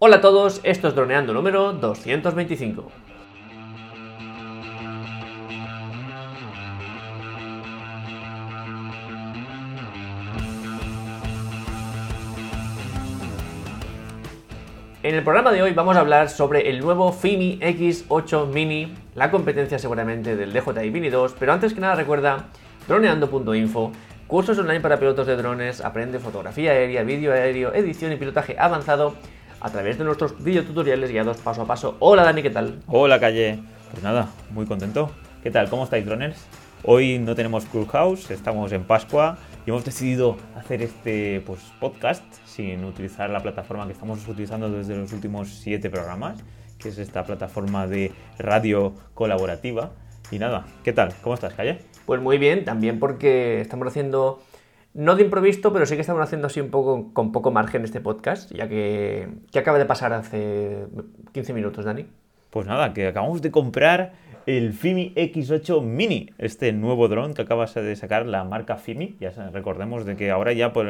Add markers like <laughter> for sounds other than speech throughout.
Hola a todos, esto es Droneando número 225. En el programa de hoy vamos a hablar sobre el nuevo FIMI X8 Mini, la competencia seguramente del DJI Mini 2, pero antes que nada recuerda droneando.info, cursos online para pilotos de drones, aprende fotografía aérea, vídeo aéreo, edición y pilotaje avanzado a través de nuestros videotutoriales guiados paso a paso. Hola Dani, ¿qué tal? Hola Calle. Pues nada, muy contento. ¿Qué tal? ¿Cómo estáis, droners? Hoy no tenemos Clubhouse, estamos en Pascua y hemos decidido hacer este pues, podcast sin utilizar la plataforma que estamos utilizando desde los últimos siete programas, que es esta plataforma de radio colaborativa. Y nada, ¿qué tal? ¿Cómo estás, Calle? Pues muy bien, también porque estamos haciendo, no de improviso, pero sí que estamos haciendo así un poco con poco margen este podcast, ya que, que acaba de pasar hace 15 minutos, Dani. Pues nada, que acabamos de comprar el Fimi X8 Mini, este nuevo dron que acaba de sacar la marca Fimi. Ya recordemos de que ahora ya, por,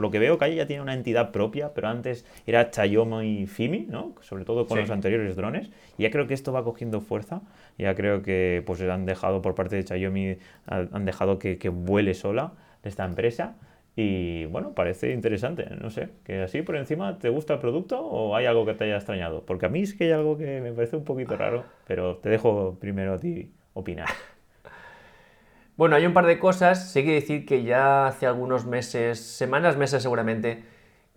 lo que veo, Calle ya tiene una entidad propia, pero antes era Xiaomi y Fimi, ¿no? Sobre todo con los anteriores drones. Y ya creo que esto va cogiendo fuerza. Ya creo que pues han dejado por parte de Xiaomi, han dejado que, que vuele sola esta empresa. Y bueno, parece interesante, no sé, que así por encima te gusta el producto o hay algo que te haya extrañado. Porque a mí es que hay algo que me parece un poquito raro, pero te dejo primero a ti opinar. <laughs> Bueno, hay un par de cosas. Sí que decir que ya hace algunos meses, semanas, meses seguramente,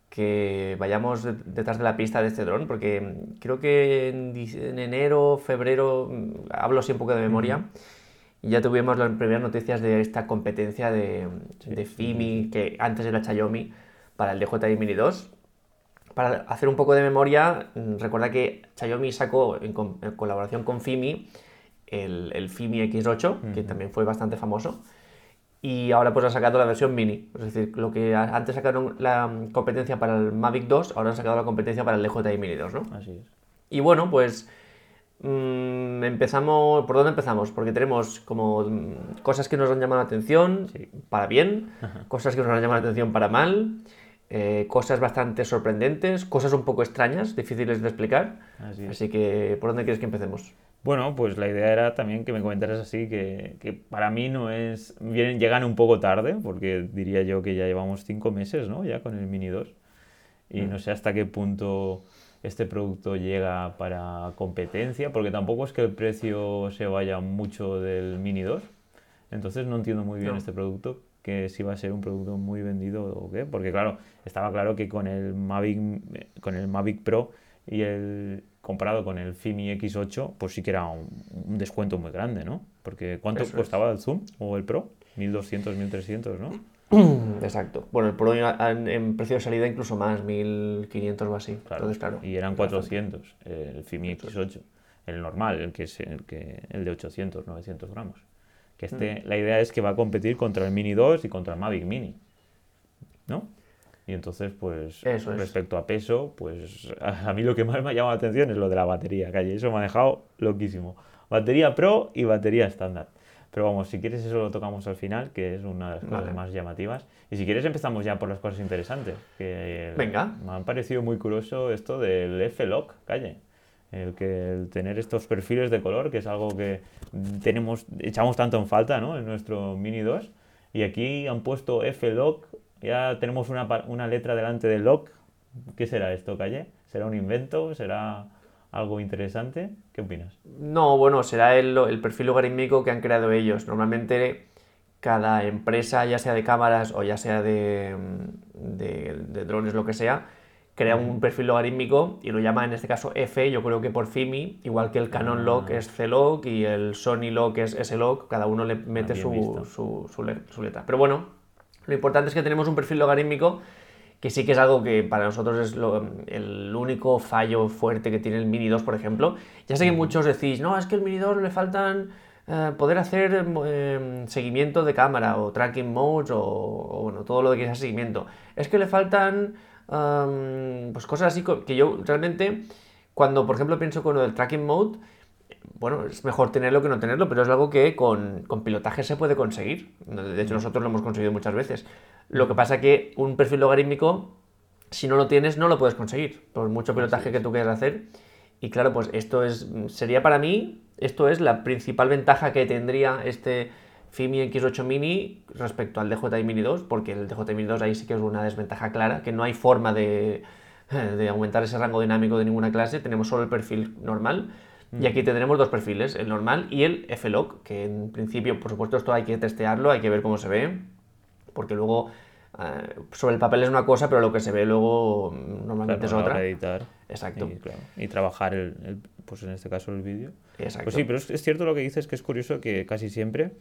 que vayamos detrás de la pista de este dron, porque creo que en, enero, febrero, hablo así un poco de memoria. Y ya tuvimos las primeras noticias de esta competencia de, FIMI, que antes era Xiaomi, para el DJI Mini 2. Para hacer un poco de memoria, mm, recuerda que Xiaomi sacó en, colaboración con FIMI el, FIMI X8, que también fue bastante famoso. Y ahora pues ha sacado la versión mini. Es decir, lo que antes sacaron la competencia para el Mavic 2, ahora han sacado la competencia para el DJI Mini 2, ¿no? Así es. Y bueno, pues Mm, empezamos, ¿por dónde empezamos? Porque tenemos como mm, cosas que nos han llamado la atención para bien, cosas que nos han llamado la atención para mal, eh, cosas bastante sorprendentes, cosas un poco extrañas, difíciles de explicar. Así, que, ¿por dónde quieres que empecemos? Bueno, pues la idea era también que me comentaras así, que, que para mí no es, vienen, llegan un poco tarde, porque diría yo que ya llevamos cinco meses, ¿no? Ya con el Mini 2. Y mm. no sé hasta qué punto este producto llega para competencia, porque tampoco es que el precio se vaya mucho del Mini 2. Entonces no entiendo muy bien este producto, que si va a ser un producto muy vendido o qué, porque claro, estaba claro que con el Mavic, con el Mavic Pro y el comparado con el Fimi X8, pues sí que era un, descuento muy grande, ¿no? Porque ¿cuánto costaba el Zoom o el Pro? 1200, 1300, ¿no? <clears throat> Exacto. Bueno, el Pro en precio de salida incluso más, 1500 o así. Claro. claro. Y eran 400 el FIMI X8, el normal, el que es el, que, el de 800, 900 gramos. Que este, mm. la idea es que va a competir contra el Mini 2 y contra el Mavic Mini. ¿No? Y entonces, pues, respecto a peso, pues a, mí lo que más me ha llamado la atención es lo de la batería, calle. Eso me ha dejado loquísimo. Batería Pro y batería estándar. Pero vamos, si quieres eso lo tocamos al final, que es una de las cosas más llamativas. Y si quieres empezamos ya por las cosas interesantes. Que Venga. Me ha parecido muy curioso esto del F-Lock, calle. El que el tener estos perfiles de color, que es algo que tenemos, echamos tanto en falta ¿no? en nuestro Mini 2. Y aquí han puesto F-Lock, ya tenemos una, una letra delante del lock. ¿Qué será esto, calle? ¿Será un invento? ¿Será algo interesante. ¿Qué opinas? No, bueno, será el, el, perfil logarítmico que han creado ellos. Normalmente cada empresa, ya sea de cámaras o ya sea de, de, drones, lo que sea, crea un perfil logarítmico y lo llama en este caso F, yo creo que por FIMI, igual que el Canon ah. Log es C-Log y el Sony Log es S-Log, cada uno le mete su, su, su, letra. Pero bueno, lo importante es que tenemos un perfil logarítmico que sí que es algo que para nosotros es el único fallo fuerte que tiene el Mini 2, por ejemplo. Ya sé que muchos decís, no, es que el Mini 2 le faltan eh, poder hacer em, seguimiento de cámara o tracking modes o, bueno, todo lo que sea seguimiento. Es que le faltan pues cosas así que yo realmente, cuando por ejemplo pienso con lo del tracking mode, bueno, es mejor tenerlo que no tenerlo, pero es algo que con, con pilotaje se puede conseguir. De hecho, nosotros lo hemos conseguido muchas veces. Lo que pasa que un perfil logarítmico Si no lo tienes, no lo puedes conseguir, por mucho pilotaje que tú quieras hacer. Y claro, pues esto es, sería para mí, esto es la principal ventaja que tendría este FIMI X8 Mini respecto al DJI Mini 2, porque el DJI Mini 2 ahí sí que es una desventaja clara, que no hay forma de, de aumentar ese rango dinámico de ninguna clase, tenemos solo el perfil normal. Y aquí tendremos dos perfiles, el normal y el F-Log, que en principio, por supuesto, esto hay que testearlo, hay que ver cómo se ve, porque luego eh, sobre el papel es una cosa, pero lo que se ve luego mm, normalmente es otra. editar. Exacto. Y, claro, y trabajar, el, el, pues en este caso, el vídeo. Exacto. Pues sí, pero es, es, cierto lo que dices, que es curioso que casi siempre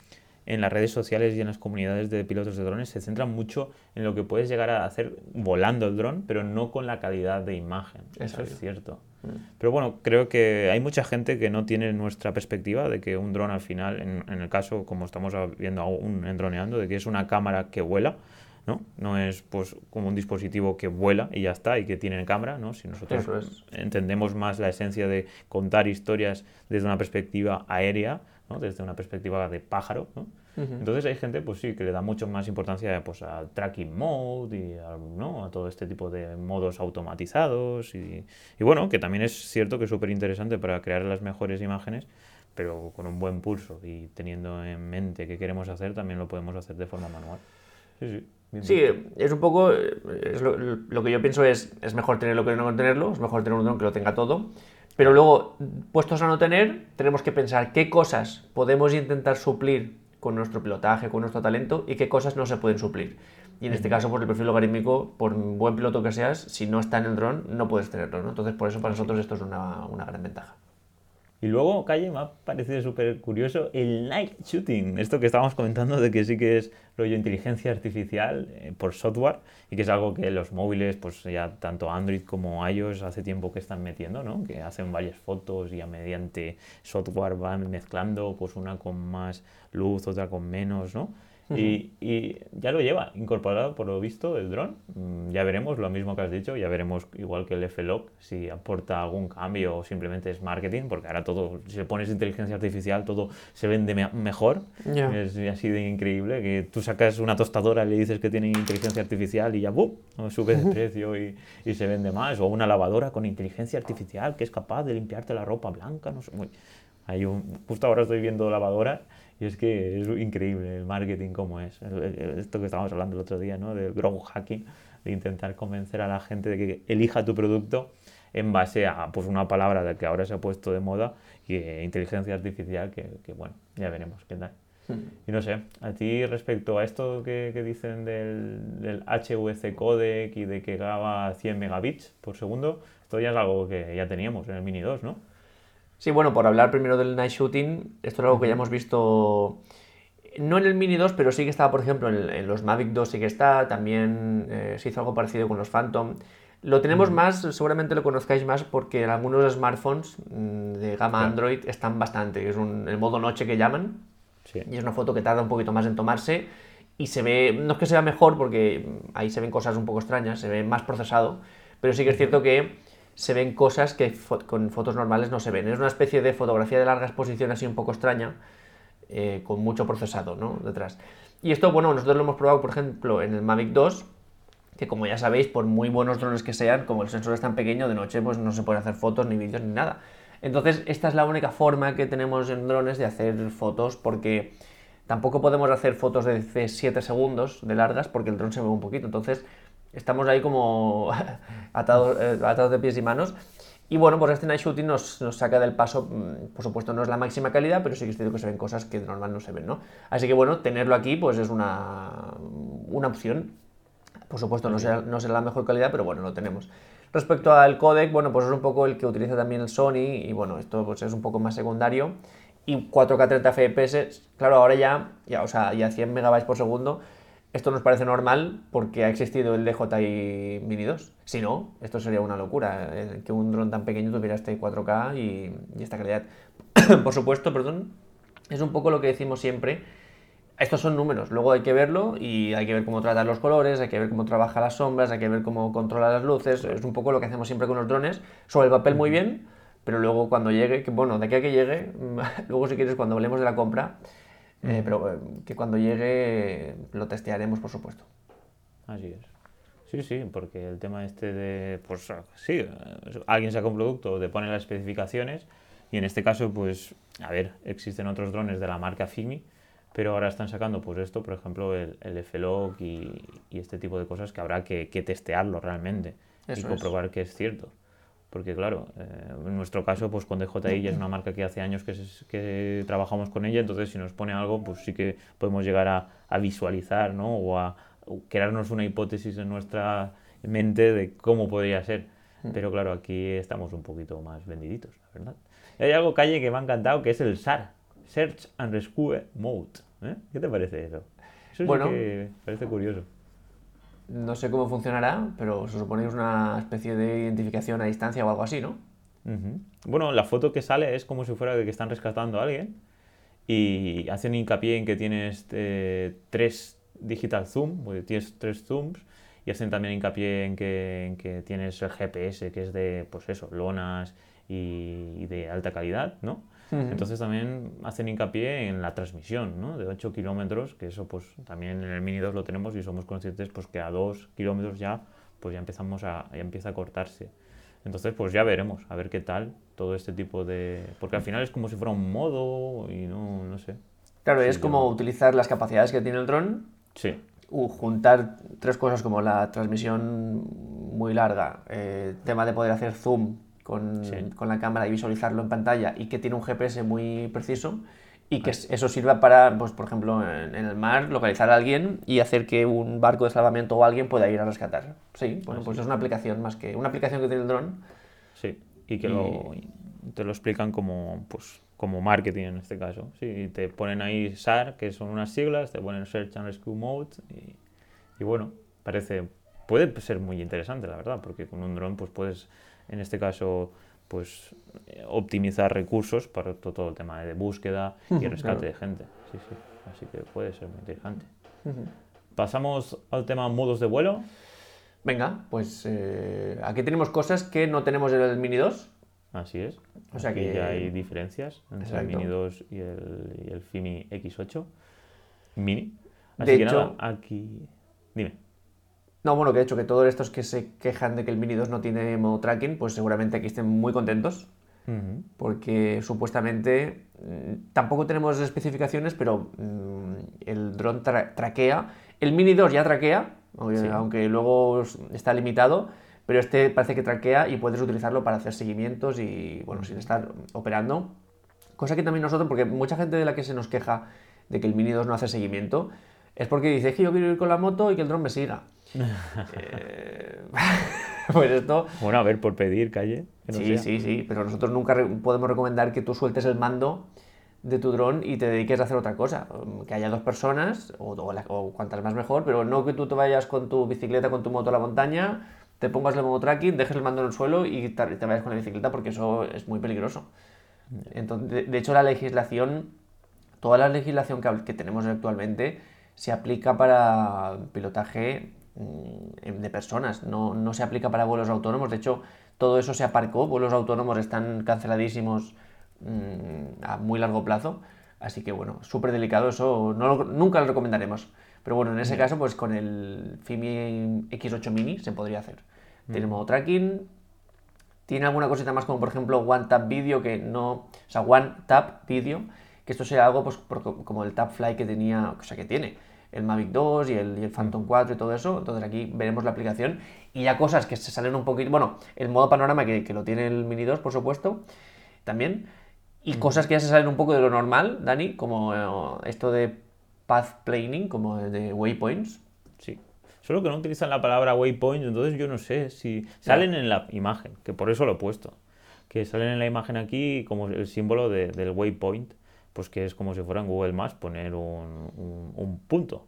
en las redes sociales y en las comunidades de pilotos de drones se centran mucho en lo que puedes llegar a hacer volando el dron, pero no con la calidad de imagen. Eso es cierto. Mm. Pero bueno, creo que hay mucha gente que no tiene nuestra perspectiva de que un dron al final, en, en el caso como estamos viendo aún en droneando, de que es una cámara que vuela, ¿no? No es pues como un dispositivo que vuela y ya está y que tiene cámara, ¿no? Si nosotros es. entendemos más la esencia de contar historias desde una perspectiva aérea, ¿no? Desde una perspectiva de pájaro, ¿no? Uh -huh. Entonces hay gente, pues sí, que le da mucho más importancia pues, al tracking mode y a, ¿no? a todo este tipo de modos automatizados. Y, y bueno, que también es cierto que es súper interesante para crear las mejores imágenes, pero con un buen pulso y teniendo en mente qué queremos hacer, también lo podemos hacer de forma manual. Sí, sí. bien Sí, es un poco. es lo, lo que yo pienso es: es mejor tenerlo que no tenerlo, es mejor tener un dron que lo tenga todo. Pero luego, puestos a no tener, tenemos que pensar qué cosas podemos intentar suplir con nuestro pilotaje, con nuestro talento y qué cosas no se pueden suplir. Y en este caso, pues el perfil logarítmico, por buen piloto que seas, si no está en el dron, no puedes tenerlo. ¿no? Entonces, por eso para nosotros esto es una, una gran ventaja. Y luego, Calle, me ha parecido súper curioso el night shooting. Esto que estábamos comentando de que sí que es rollo inteligencia artificial eh, por software y que es algo que los móviles, pues ya tanto Android como iOS hace tiempo que están metiendo, ¿no? Que hacen varias fotos y a mediante software van mezclando, pues una con más luz, otra con menos, ¿no? Uh -huh. y, y, ya lo lleva incorporado por lo visto el dron. Mm, ya veremos lo mismo que has dicho, ya veremos igual que el F-Log si aporta algún cambio o simplemente es marketing, porque ahora todo, si le pones inteligencia artificial, todo se vende me mejor. Yeah. Es así de increíble que tú sacas una tostadora y le dices que tiene inteligencia artificial y ya ¡bum! sube de precio y, y, se vende más. O una lavadora con inteligencia artificial que es capaz de limpiarte la ropa blanca, no sé. Muy... Hay un, justo ahora estoy viendo lavadoras y es que es increíble el marketing como es. Esto que estábamos hablando el otro día, ¿no? Del growth hacking, de intentar convencer a la gente de que elija tu producto en base a pues, una palabra de que ahora se ha puesto de moda y eh, inteligencia artificial que, que, bueno, ya veremos qué tal. Y no sé, a ti respecto a esto que, que dicen del, del, HVC codec y de que graba 100 megabits por segundo, esto ya es algo que ya teníamos en el Mini 2, ¿no? Sí, bueno, por hablar primero del night shooting, esto es algo que ya hemos visto, no en el Mini 2, pero sí que estaba, por ejemplo, en, en los Mavic 2 sí que está, también eh, se hizo algo parecido con los Phantom. Lo tenemos mm. más, seguramente lo conozcáis más porque en algunos smartphones mm, de gama claro. Android están bastante, es un, el modo noche que llaman, sí. y es una foto que tarda un poquito más en tomarse y se ve, no es que sea mejor porque ahí se ven cosas un poco extrañas, se ve más procesado, pero sí que es cierto que se ven cosas que con fotos normales no se ven. Es una especie de fotografía de larga exposición así un poco extraña, eh, con mucho procesado ¿no? detrás. Y esto, bueno, nosotros lo hemos probado, por ejemplo, en el Mavic 2, que como ya sabéis, por muy buenos drones que sean, como el sensor es tan pequeño, de noche pues no se pueden hacer fotos, ni vídeos, ni nada. Entonces, esta es la única forma que tenemos en drones de hacer fotos, porque tampoco podemos hacer fotos de 7 segundos de largas, porque el dron se mueve un poquito. Entonces, estamos ahí como <laughs> atados, eh, atados de pies y manos. Y bueno, pues este night shooting nos, nos, saca del paso, mm, por supuesto no es la máxima calidad, pero sí que es cierto que se ven cosas que de normal no se ven, ¿no? Así que bueno, tenerlo aquí pues es una, una opción. Por supuesto no será, no será la mejor calidad, pero bueno, lo tenemos. Respecto al codec, bueno, pues es un poco el que utiliza también el Sony y bueno, esto pues es un poco más secundario. Y 4K 30 FPS, claro, ahora ya, ya, o sea, ya 100 megabytes por segundo, esto nos parece normal porque ha existido el DJI Mini 2. Si no, esto sería una locura, eh, que un dron tan pequeño tuviera este 4K y, y esta calidad. <coughs> Por supuesto, perdón, es un poco lo que decimos siempre. Estos son números, luego hay que verlo y hay que ver cómo trata los colores, hay que ver cómo trabaja las sombras, hay que ver cómo controla las luces. Es un poco lo que hacemos siempre con los drones. Sobre el papel muy bien, pero luego cuando llegue, que bueno, de aquí a que llegue, <laughs> luego si quieres cuando hablemos de la compra, eh, pero eh, que cuando llegue lo testearemos, por supuesto. Así es. Sí, sí, porque el tema este de, pues sí, alguien saca un producto, te pone las especificaciones y en este caso, pues, a ver, existen otros drones de la marca Fimi, pero ahora están sacando pues esto, por ejemplo, el, el F-Log y, y, este tipo de cosas que habrá que, que testearlo realmente y comprobar que es cierto. Porque claro, eh, en nuestro caso, pues con DJI ya es una marca que hace años que, que, trabajamos con ella, entonces si nos pone algo, pues sí que podemos llegar a, a visualizar, ¿no? O a, crearnos una hipótesis en nuestra mente de cómo podría ser. Mm. Pero claro, aquí estamos un poquito más vendiditos, la verdad. Y hay algo, Calle, que me ha encantado, que es el SAR, Search and Rescue Mode. ¿eh? ¿Qué te parece eso? Eso bueno, sí que parece curioso. No sé cómo funcionará, pero se supone que es una especie de identificación a distancia o algo así, ¿no? Bueno, la foto que sale es como si fuera de que están rescatando a alguien y hacen hincapié en que tienes eh, tres digital zoom, tienes tres zooms, y hacen también hincapié en que, que, tienes el GPS, que es de, pues eso, lonas y, de alta calidad, ¿no? Entonces también hacen hincapié en la transmisión, ¿no? De 8 kilómetros, que eso pues también en el Mini 2 lo tenemos y somos conscientes pues que a 2 kilómetros ya pues ya empezamos a, ya empieza a cortarse. Entonces pues ya veremos, a ver qué tal todo este tipo de... Porque al final es como si fuera un modo y no, no sé. Claro, es como utilizar las capacidades que tiene el dron Sí. juntar tres cosas como la transmisión muy larga, eh, tema de poder hacer zoom con, con, la cámara y visualizarlo en pantalla y que tiene un GPS muy preciso y que eso sirva para, pues, por ejemplo, en, el mar, localizar a alguien y hacer que un barco de salvamento o alguien pueda ir a rescatar. Sí, bueno, pues es una aplicación más que una aplicación que tiene el dron. Sí, y que Lo, te lo explican como, pues, como marketing en este caso. Sí, te ponen ahí SAR, que son unas siglas, te ponen Search and Rescue Mode y, bueno, parece, puede ser muy interesante la verdad, porque con un dron pues puedes, en este caso, pues optimizar recursos para todo, el tema de búsqueda y rescate de gente. Sí, sí, así que puede ser muy interesante. Pasamos al tema modos de vuelo. Venga, pues eh, aquí tenemos cosas que no tenemos en el Mini 2 Así es. O sea que ya hay diferencias entre el Mini 2 y el, y el Fimi X8 Mini. Así que nada, aquí. Dime. No, bueno, que de hecho que todos estos que se quejan de que el Mini 2 no tiene modo tracking, pues seguramente aquí estén muy contentos. Porque supuestamente mm, tampoco tenemos especificaciones, pero mm, el dron traquea. El Mini 2 ya traquea, aunque luego está limitado pero este parece que traquea y puedes utilizarlo para hacer seguimientos y, bueno, sin estar operando. Cosa que también nosotros, porque mucha gente de la que se nos queja de que el Mini 2 no hace seguimiento, es porque dice que yo quiero ir con la moto y que el dron me siga. Eh, <laughs> pues esto... Bueno, a ver, por pedir, calle. sí, sí, sí, pero nosotros nunca podemos recomendar que tú sueltes el mando de tu dron y te dediques a hacer otra cosa. Que haya dos personas, o, o cuantas más mejor, pero no que tú te vayas con tu bicicleta, con tu moto a la montaña te pongas el modo tracking, dejes el mando en el suelo y te, vayas con la bicicleta porque eso es muy peligroso. Entonces, de, hecho, la legislación, toda la legislación que, tenemos actualmente se aplica para pilotaje mm, de personas, no, no, se aplica para vuelos autónomos. De hecho, todo eso se aparcó, vuelos autónomos están canceladísimos mm, a muy largo plazo. Así que bueno, súper delicado, eso no nunca lo recomendaremos. Pero bueno, en ese caso, pues con el Fimi X8 Mini se podría hacer. Tiene modo tracking. Tiene alguna cosita más como por ejemplo One Tap Video que no... O sea, One Tap Video. Que esto sea algo pues como el Tap Fly que tenía, o sea, que tiene el Mavic 2 y el, Phantom 4 y todo eso. Entonces aquí veremos la aplicación. Y ya cosas que se salen un poquito... Bueno, el modo panorama que, que lo tiene el Mini 2, por supuesto. También. Y cosas que ya se salen un poco de lo normal, Dani, como eh, esto de path planning, como de waypoints. Solo que no utilizan la palabra waypoint, entonces yo no sé si salen en la imagen, que por eso lo he puesto. Que salen en la imagen aquí como el símbolo del waypoint, pues que es como si fuera en Google Maps poner un, punto.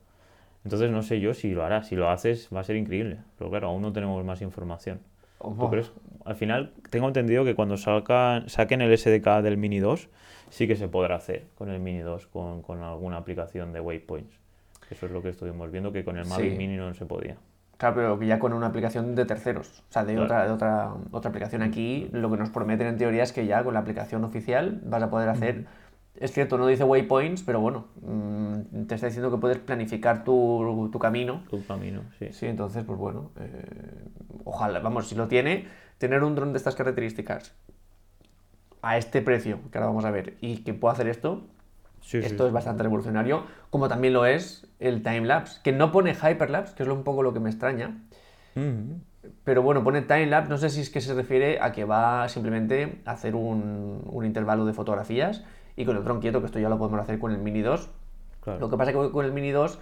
Entonces no sé yo si lo hará. Si lo haces va a ser increíble. Pero claro, aún no tenemos más información. Al final tengo entendido que cuando salgan, saquen el SDK del Mini 2 sí que se podrá hacer con el Mini 2 con, con alguna aplicación de waypoints. Eso es lo que estuvimos viendo, que con el Mavic Mini no se podía. Claro, pero ya con una aplicación de terceros, o sea, de, otra, de otra, otra aplicación aquí, lo que nos prometen en teoría es que ya con la aplicación oficial vas a poder hacer Es cierto, no dice waypoints, pero bueno, mm, te está diciendo que puedes planificar tu, tu camino. Tu camino, sí. Sí, entonces, pues bueno, eh, ojalá, vamos, si lo tiene, tener un dron de estas características a este precio, que ahora vamos a ver, y que pueda hacer esto, Sí, sí, esto es sí. bastante revolucionario, como también lo es el timelapse, que no pone hyperlapse, que es un poco lo que me extraña, pero bueno, pone timelapse, no sé si es que se refiere a que va simplemente a hacer un, un intervalo de fotografías y con el dron quieto, que esto ya lo podemos hacer con el Mini 2. Claro. Lo que pasa es que con el Mini 2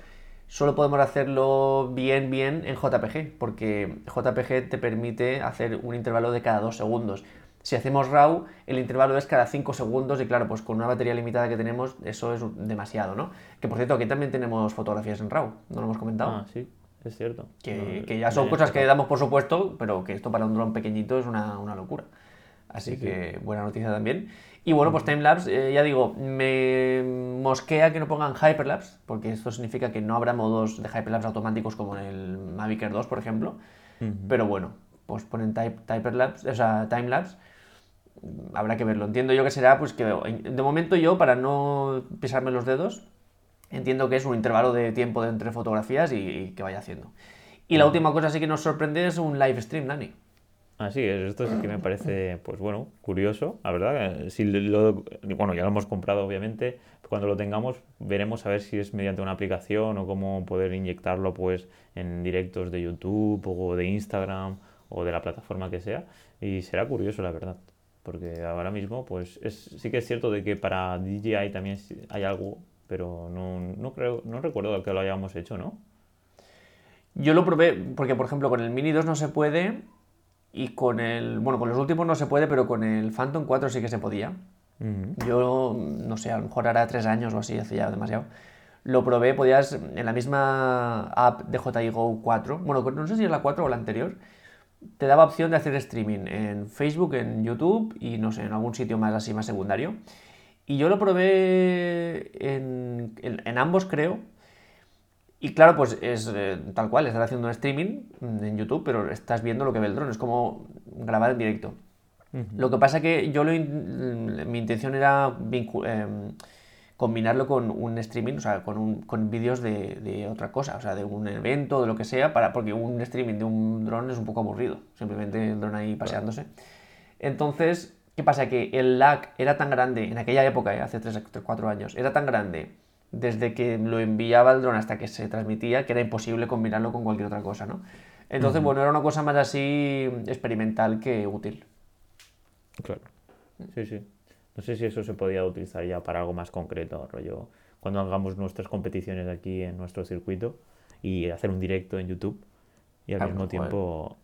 solo podemos hacerlo bien, bien en JPG, porque JPG te permite hacer un intervalo de cada dos segundos. Si hacemos RAW, el intervalo es cada 5 segundos y claro, pues con una batería limitada que tenemos, eso es demasiado, ¿no? Que por cierto, aquí también tenemos fotografías en RAW, no lo hemos comentado. Ah, sí, es cierto. Que, No, que ya son cosas que damos por supuesto, pero que esto para un dron pequeñito es una, una locura. Así Sí, sí. que buena noticia también. Y bueno, pues timelapse, eh, ya digo, me mosquea que no pongan hyperlapse, porque esto significa que no habrá modos de hyperlapse automáticos como en el Mavic Air 2, por ejemplo. Pero bueno, pues ponen type, hyperlapse, o sea, timelapse. Habrá que verlo. Entiendo yo que será, pues que de momento yo, para no pisarme los dedos, entiendo que es un intervalo de tiempo de entre fotografías y, y que vaya haciendo. Y la última cosa sí que nos sorprende es un live stream, Dani. Así es, esto sí que me parece, pues bueno, curioso, la verdad. eh, Si lo, bueno, ya lo hemos comprado, obviamente. Cuando lo tengamos, veremos a ver si es mediante una aplicación o cómo poder inyectarlo, pues, en directos de YouTube o de Instagram o de la plataforma que sea. Y será curioso, la verdad. Porque ahora mismo, pues, es, sí que es cierto de que para DJI también hay algo, pero no, no creo, no recuerdo que lo hayamos hecho, ¿no? Yo lo probé, porque por ejemplo con el Mini 2 no se puede, y con el, bueno, con los últimos no se puede, pero con el Phantom 4 sí que se podía. Yo, no sé, a lo mejor hará tres años o así, hace ya demasiado. Lo probé, podías, en la misma app de JI Go 4, bueno, no sé si es la 4 o la anterior, te daba opción de hacer streaming en Facebook, en YouTube y no sé, en algún sitio más así, más secundario. Y yo lo probé en, en- en ambos, creo. Y claro, pues es eh, tal cual, estás haciendo un streaming en YouTube, pero estás viendo lo que ve el dron, es como grabar en directo. Lo que pasa que yo lo in- mi intención era em, combinarlo con un streaming, o sea, con, un- con vídeos de, de otra cosa, o sea, de un evento, de lo que sea, para, porque un streaming de un dron es un poco aburrido, simplemente el dron ahí paseándose. Entonces, ¿qué pasa? Que el lag era tan grande, en aquella época, eh, hace 3 4 años, era tan grande desde que lo enviaba el dron hasta que se transmitía, que era imposible combinarlo con cualquier otra cosa, ¿no? Entonces, bueno, era una cosa más así experimental que útil. Claro. Sí, sí. No sé si eso se podía utilizar ya para algo más concreto, rollo, cuando hagamos nuestras competiciones aquí en nuestro circuito y hacer un directo en YouTube y al Ah, mismo joder. tiempo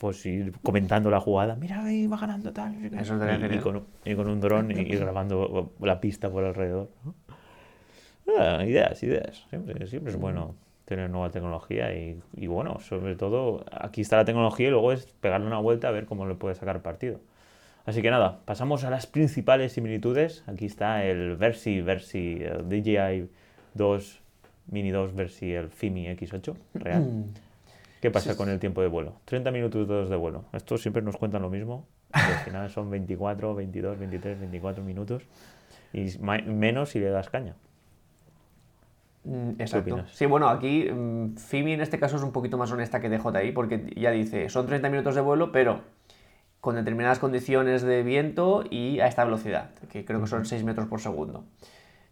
pues ir comentando la jugada, mira ahí va ganando tal, no sé qué". Eso y, y con, y con un dron y ir grabando la pista por alrededor. ¿no? Ah, ideas, ideas. Siempre, siempre es bueno tener nueva tecnología y, y bueno, sobre todo aquí está la tecnología y luego es pegarle una vuelta a ver cómo le puede sacar partido. Así que nada, pasamos a las principales similitudes. Aquí está el Versi, Versi, el DJI 2, Mini 2 Versi, el Fimi X8 real. ¿Qué pasa con el tiempo de vuelo? 30 minutos de vuelo. Estos siempre nos cuentan lo mismo. al final son 24, 22, 23, 24 minutos. Y menos si le das caña. Mm, Exacto. Sí, bueno, aquí mm, Fimi en este caso es un poquito más honesta que DJI porque ya dice, son 30 minutos de vuelo, pero con determinadas condiciones de viento y a esta velocidad, que creo que son 6 metros por segundo.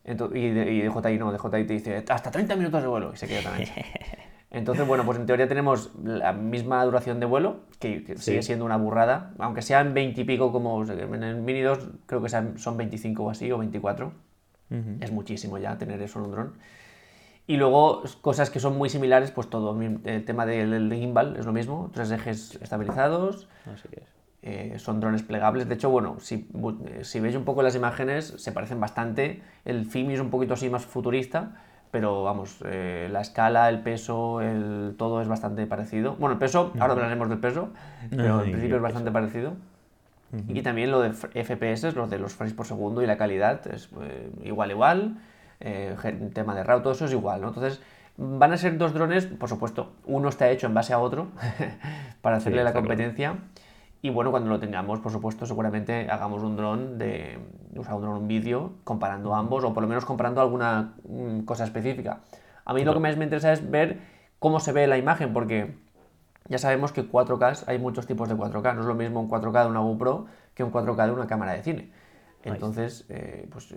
Ento- y, de- y DJI no, DJI te dice, hasta 30 minutos de vuelo, y se queda tan ancho. <laughs> Entonces, bueno, pues en teoría tenemos la misma duración de vuelo, que, que sigue siendo una burrada, aunque sean 20 y pico como en el Mini 2, creo que son 25 o así, o 24. Ujú. Es muchísimo ya tener eso en un dron. Y luego cosas que son muy similares, pues todo. El tema del, gimbal es lo mismo, tres ejes estabilizados, Así es. eh, son drones plegables. De hecho, bueno, si, eh, si veis un poco las imágenes, se parecen bastante. El Fimi es un poquito así más futurista, pero vamos, eh, la escala, el peso, el, todo es bastante parecido. Bueno, el peso, ahora hablaremos del peso, pero en <laughs> principio es bastante parecido. Y también lo de FPS, los de los frames por segundo y la calidad es eh, igual, igual. Eh, tema de RAW, todo eso es igual, ¿no? Entonces, van a ser dos drones, por supuesto, uno está hecho en base a otro <laughs> para hacerle la claro. competencia. Y bueno, cuando lo tengamos, por supuesto, seguramente hagamos un dron de. usar un dron, un vídeo, comparando ambos, o por lo menos comparando alguna mm, cosa específica. A mí lo que más me interesa es ver cómo se ve la imagen, porque ya sabemos que 4K, hay muchos tipos de 4K. No es lo mismo un 4K de una GoPro que un 4K de una cámara de cine. Entonces, eh, pues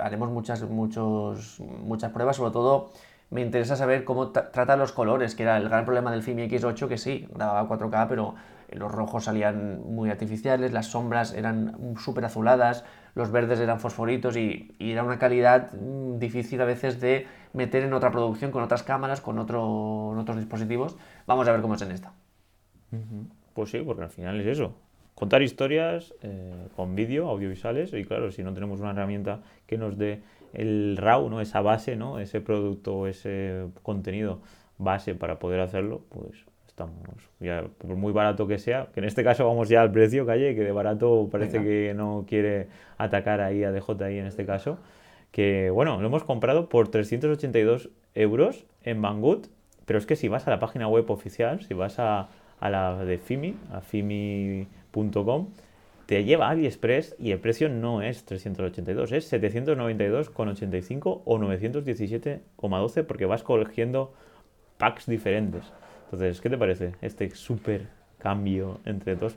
haremos muchas, muchos, muchas pruebas, sobre todo me interesa saber cómo trata los colores, que era el gran problema del Fimi X8, que sí, grababa 4K, pero los rojos salían muy artificiales, las sombras eran súper azuladas, los verdes eran fosforitos y, era una calidad mm, difícil a veces de meter en otra producción con otras cámaras, con otro, otros dispositivos. Vamos a ver cómo es en esta. Pues sí, porque al final es eso. Contar historias eh, con vídeo, audiovisuales, y claro, si no tenemos una herramienta que nos dé el RAW, ¿no? esa base, ¿no? ese producto, ese contenido base para poder hacerlo, pues estamos, ya, por muy barato que sea, que en este caso vamos ya al precio, Calle, que de barato parece que no quiere atacar ahí a DJI en este caso, que bueno, lo hemos comprado por 382 euros en Banggood, pero es que si vas a la página web oficial, si vas a, a la de Fimi, a fimi.com, te lleva a AliExpress y el precio no es 382, es 792,85 o 917,12 porque vas cogiendo packs diferentes. Entonces, ¿qué te parece este súper cambio entre dos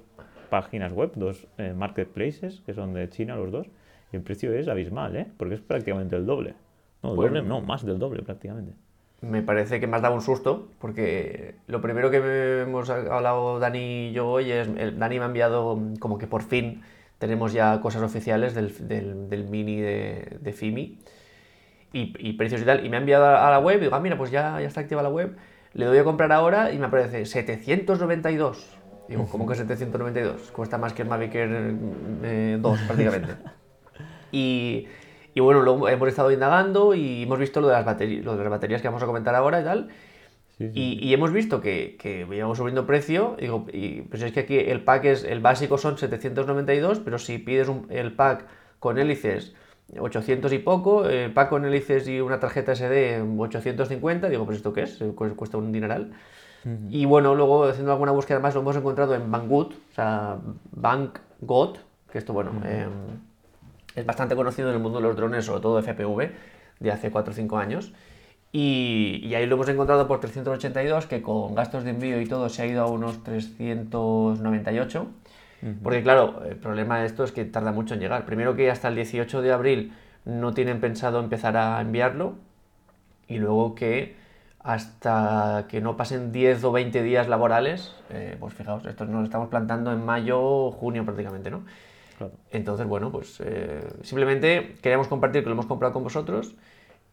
páginas web, dos eh, marketplaces, que son de China los dos? Y el precio es abismal, ¿eh? Porque es prácticamente el doble. No, doble, no, más del doble prácticamente. Me parece que me has dado un susto, porque lo primero que hemos hablado Dani y yo hoy es, Dani me ha enviado como que por fin tenemos ya cosas oficiales del, del, mini de, de FIMI y, y, precios y tal, y me ha enviado a la web y digo, ah, mira, pues ya, ya está activa la web le doy a comprar ahora y me aparece 792. Digo, ¿cómo que 792? Cuesta más que el Mavic Air 2 eh, prácticamente. <laughs> Y, y, bueno, luego hemos estado indagando y hemos visto lo de las, baterías, lo de las baterías que vamos a comentar ahora y tal. Y, y, hemos visto que, que íbamos subiendo precio. Digo, y, pues es que aquí el pack es, el básico son 792, pero si pides un, el pack con hélices 800 y poco, eh, pack con hélices y una tarjeta SD 850, digo, pues esto qué es, cuesta un dineral. Y bueno, luego haciendo alguna búsqueda más lo hemos encontrado en Banggood, o sea, Banggood, que esto bueno, es bastante conocido en el mundo de los drones, sobre todo de FPV, de hace 4 o 5 años. Y, y, ahí lo hemos encontrado por 382, que con gastos de envío y todo se ha ido a unos 398. Porque claro, el problema de esto es que tarda mucho en llegar. Primero que hasta el 18 de abril no tienen pensado empezar a enviarlo y luego que hasta que no pasen 10 o 20 días laborales, eh, pues fijaos, esto nos lo estamos plantando en mayo, junio prácticamente, ¿no? Entonces, bueno, pues eh, simplemente queríamos compartir que lo hemos comprado con vosotros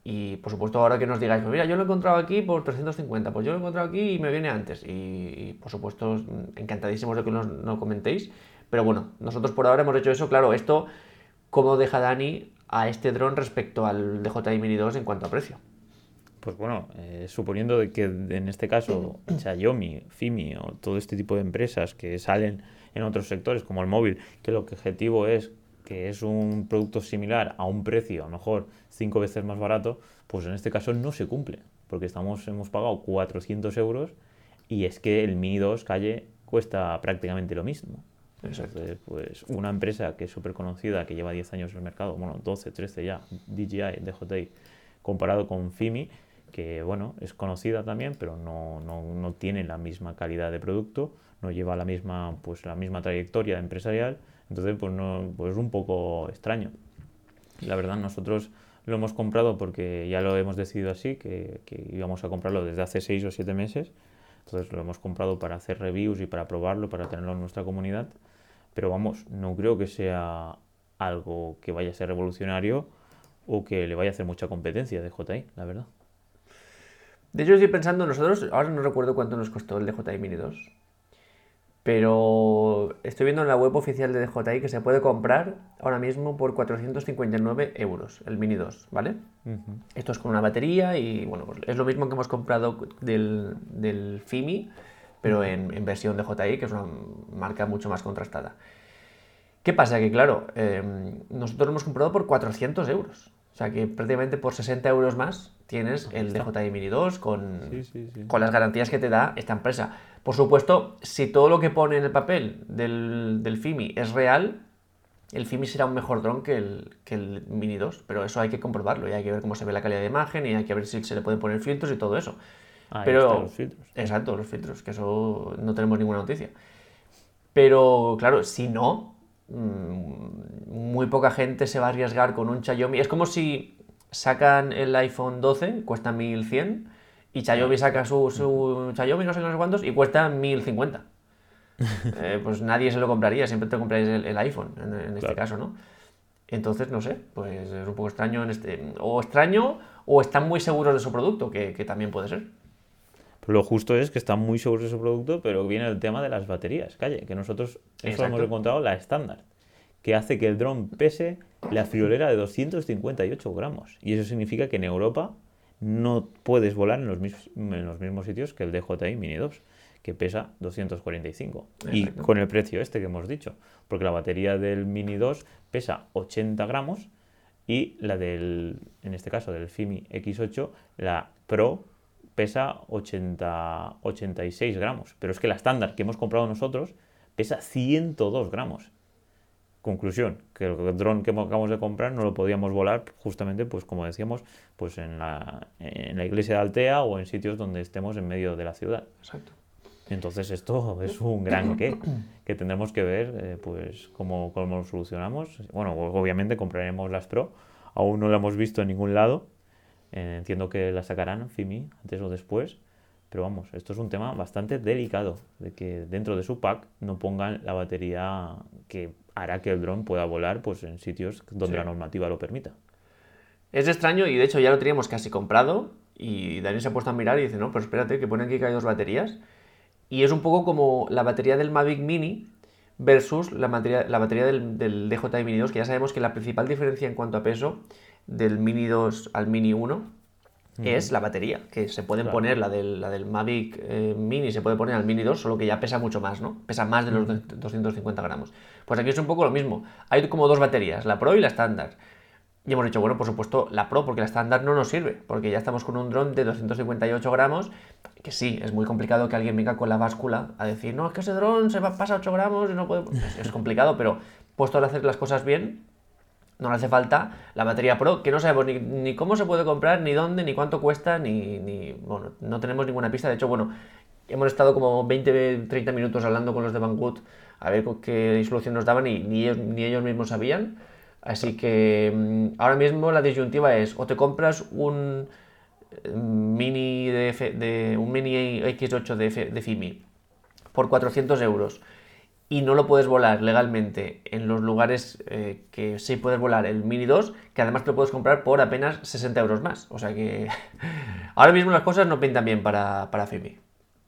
y por supuesto ahora que nos digáis, pues mira, yo lo he encontrado aquí por 350, pues yo lo he encontrado aquí y me viene antes. Y, por supuesto, encantadísimos de que nos, lo comentéis. Pero bueno, nosotros por ahora hemos hecho eso. Claro, esto, ¿cómo deja Dani a este dron respecto al DJI Mini 2 en cuanto a precio? Pues bueno, eh, suponiendo que en este caso Xiaomi, Fimi o todo este tipo de empresas que salen en otros sectores como el móvil, que lo que objetivo es que es un producto similar a un precio a lo mejor cinco veces más barato, pues en este caso no se cumple, porque estamos, hemos pagado 400 euros y es que el Mini 2 calle cuesta prácticamente lo mismo. Entonces, pues una empresa que es súper conocida, que lleva 10 años en el mercado, bueno, 12, 13 ya, DJI, DJI, comparado con FIMI, que bueno, es conocida también, pero no, no, no, tiene la misma calidad de producto, no lleva la misma, pues, la misma trayectoria empresarial, entonces, pues, no, pues es un poco extraño. La verdad, nosotros lo hemos comprado porque ya lo hemos decidido así, que, íbamos a comprarlo desde hace seis o siete meses. Entonces lo hemos comprado para hacer reviews y para probarlo, para tenerlo en nuestra comunidad. Pero vamos, no creo que sea algo que vaya a ser revolucionario o que le vaya a hacer mucha competencia de DJI, la verdad. De hecho, estoy pensando, nosotros, ahora no recuerdo cuánto nos costó el DJI Mini 2. Pero estoy viendo en la web oficial de DJI que se puede comprar ahora mismo por 459 euros el Mini 2, ¿vale? Esto es con una batería y bueno, pues es lo mismo que hemos comprado del, del FIMI, pero en, versión DJI, que es una marca mucho más contrastada. ¿Qué pasa? Que claro, em, nosotros lo hemos comprado por 400 euros. O sea que prácticamente por 60 euros más tienes el DJI Mini 2 con, con las garantías que te da esta empresa. Por supuesto, si todo lo que pone en el papel del, del FIMI es real, el FIMI será un mejor dron que el, que el Mini 2, pero eso hay que comprobarlo y hay que ver cómo se ve la calidad de imagen y hay que ver si se le pueden poner filtros y todo eso. Ahí pero, los filtros. Exacto, los filtros, que eso no tenemos ninguna noticia. Pero claro, si no, mm, muy poca gente se va a arriesgar con un Xiaomi. Es como si sacan el iPhone 12, cuesta 1100, y Xiaomi saca su, su Xiaomi, no sé, no sé cuántos, y cuesta 1050. <laughs> Eh, pues nadie se lo compraría, siempre te comprarías el, el iPhone en, en este Claro. caso, ¿no? Entonces, no sé, pues es un poco extraño en este. O extraño, o están muy seguros de su producto, que, que también puede ser. Pero lo justo es que están muy seguros de su producto, pero viene el tema de las baterías, calle, que nosotros eso Exacto. hemos encontrado la estándar, que hace que el dron pese la friolera de 258 gramos. Y eso significa que en Europa no puedes volar en los, mis- en los mismos sitios que el DJI Mini 2, que pesa 245. Y Exacto. con el precio este que hemos dicho, porque la batería del Mini 2 pesa 80 gramos y la del, en este caso del FIMI X8, la Pro pesa 80, 86 gramos. Pero es que la estándar que hemos comprado nosotros pesa 102 gramos. Conclusión, que el dron que acabamos de comprar no lo podíamos volar justamente, pues como decíamos, pues en la, en la iglesia de Altea o en sitios donde estemos en medio de la ciudad. Exacto. Entonces esto <laughs> es un gran qué, que tendremos que ver eh, pues cómo, cómo lo solucionamos. Bueno, obviamente compraremos las Pro, aún no la hemos visto en ningún lado. Eh, entiendo que la sacarán FIMI antes o después. Pero vamos, esto es un tema bastante delicado, de que dentro de su pack no pongan la batería que hará que el dron pueda volar pues en sitios donde Sí. la normativa lo permita. Es extraño y de hecho ya lo teníamos casi comprado y Dani se ha puesto a mirar y dice, no, pero espérate, que pone aquí que hay dos baterías. Y es un poco como la batería del Mavic Mini versus la, batería, la batería del, del DJI Mini 2, que ya sabemos que la principal diferencia en cuanto a peso del Mini 2 al Mini 1 es la batería, que se pueden Claro. poner, la del, la del Mavic eh, Mini se puede poner al Mini 2, solo que ya pesa mucho más, ¿no? Pesa más de los 250 gramos. Pues aquí es un poco lo mismo. Hay como dos baterías, la Pro y la estándar. Y hemos dicho, bueno, por supuesto, la Pro, porque la estándar no nos sirve, porque ya estamos con un dron de 258 gramos, que sí, es muy complicado que alguien venga con la báscula a decir, no, es que ese dron se va, pasa 8 gramos y no puede... Es, es complicado, pero puesto a hacer las cosas bien, no le hace falta la batería Pro, que no sabemos ni, ni cómo se puede comprar, ni dónde, ni cuánto cuesta, ni, Bueno, no tenemos ninguna pista. De hecho, bueno, hemos estado como 20-30 minutos hablando con los de Banggood a ver qué solución nos daban y ni ellos, mismos sabían. Así que mm, ahora mismo la disyuntiva es o te compras un eh, mini de, de- un mini X8 de, de FIMI por 400 euros y no lo puedes volar legalmente en los lugares eh, que sí puedes volar el Mini 2, que además te lo puedes comprar por apenas 60 euros más. O sea que <laughs> ahora mismo las cosas no pintan bien para, para FIMI.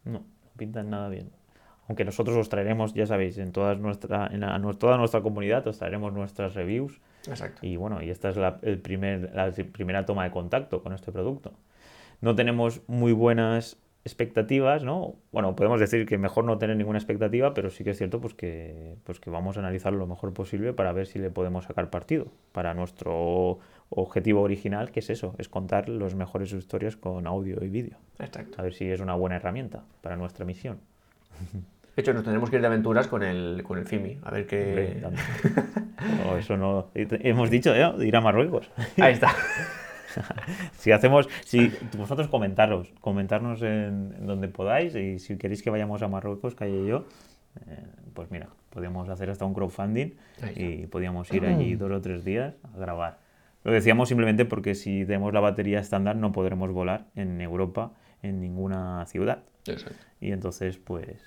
No, no pintan nada bien. Aunque nosotros os traeremos, ya sabéis, en, todas nuestra, en la- en toda nuestra comunidad os traeremos nuestras reviews. Exacto. Y bueno, y esta es la, el primer, la primera toma de contacto con este producto. No tenemos muy buenas expectativas, ¿no? Bueno, podemos decir que mejor no tener ninguna expectativa, pero sí que es cierto pues que, pues que vamos a analizarlo lo mejor posible para ver si le podemos sacar partido para nuestro objetivo original, que es eso, es contar las mejores historias con audio y vídeo. Exacto. A ver si es una buena herramienta para nuestra misión. De hecho, nos tendremos que ir de aventuras con el, con el FIMI. A ver Hombre, <laughs> qué. tanto. No, eso no. Hemos dicho, ¿eh? Ir a Marruecos. Ahí está. <laughs> <laughs> Si hacemos, si vosotros comentaros, comentarnos en, en donde podáis y si queréis que vayamos a Marruecos, Calle y yo, eh, pues mira, podríamos hacer hasta un crowdfunding y podíamos ir allí dos o tres días a grabar. Lo decíamos simplemente porque si tenemos la batería estándar no podremos volar en Europa en ninguna ciudad. Exacto. Y entonces, pues,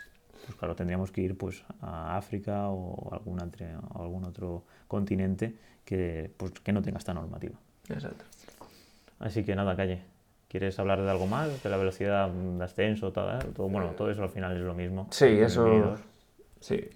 pues claro, tendríamos que ir pues a África o algún, algún otro continente que, pues, que no tenga esta normativa. Exacto. Así que nada, calle. ¿Quieres hablar de algo más? De la velocidad de ascenso, todo, todo- bueno, todo eso al final es lo mismo. Sí, eso- Mini 2. Sí.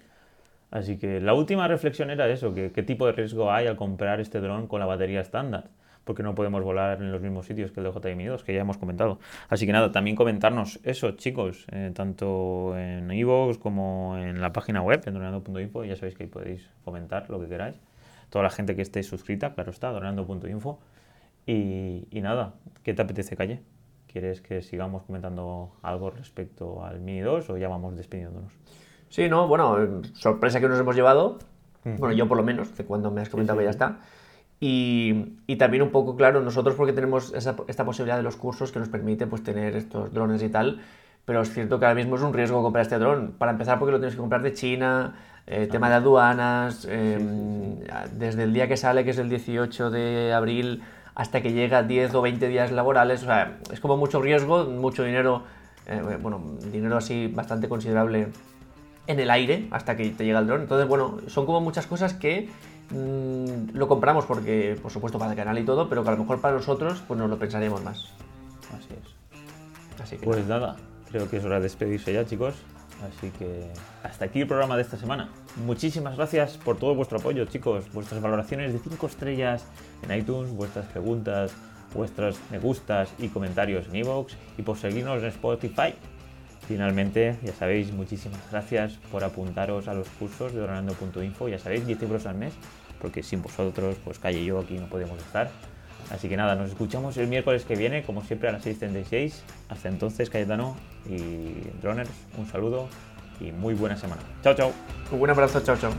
Así que la última reflexión era eso, que qué tipo de riesgo hay al comprar este dron con la batería estándar, porque no podemos volar en los mismos sitios que el DJI Mini 2, que ya hemos comentado. Así que nada, también comentarnos eso, chicos, eh, tanto en iVoox como en la página web, donando.info, ya sabéis que ahí podéis comentar lo que queráis. Toda la gente que esté suscrita, claro está, donando.info. Y, y nada, ¿qué te apetece, Calle? ¿quieres que sigamos comentando algo respecto al Mini 2 o ya vamos despidiéndonos? Sí, no, bueno, eh, sorpresa que nos hemos llevado, bueno, yo por lo menos, de cuando me has comentado que ya está. Y, y, también un poco, claro, nosotros porque tenemos esa, esta posibilidad de los cursos que nos permite pues, tener estos drones y tal, pero es cierto que ahora mismo es un riesgo comprar este dron. Para empezar, porque lo tienes que comprar de China, eh, tema de aduanas, eh, desde el día que sale, que es el 18 de abril, hasta que llega 10 o 20 días laborales, o sea, es como mucho riesgo, mucho dinero, eh, bueno, dinero así bastante considerable en el aire hasta que te llega el dron. Entonces, bueno, son como muchas cosas que mmm, lo compramos porque, por supuesto, para el canal y todo, pero que a lo mejor para nosotros, pues nos lo pensaremos más. Así es. Así que pues nada, creo que es hora de despedirse ya, chicos. Así que hasta aquí el programa de esta semana. Muchísimas gracias por todo vuestro apoyo, chicos. Vuestras valoraciones de 5 estrellas en iTunes, vuestras preguntas, vuestros me gustas y comentarios en iVoox y por seguirnos en Spotify. Finalmente, ya sabéis, muchísimas gracias por apuntaros a los cursos de donando.info. Ya sabéis, 10 euros al mes, porque sin vosotros, pues calle yo aquí no podemos estar. Así que nada, nos escuchamos el miércoles que viene, como siempre a las 6.36. Hasta entonces, Cayetano y Droners, un saludo y muy buena semana. Chao, chao. Un buen abrazo, chao, chao.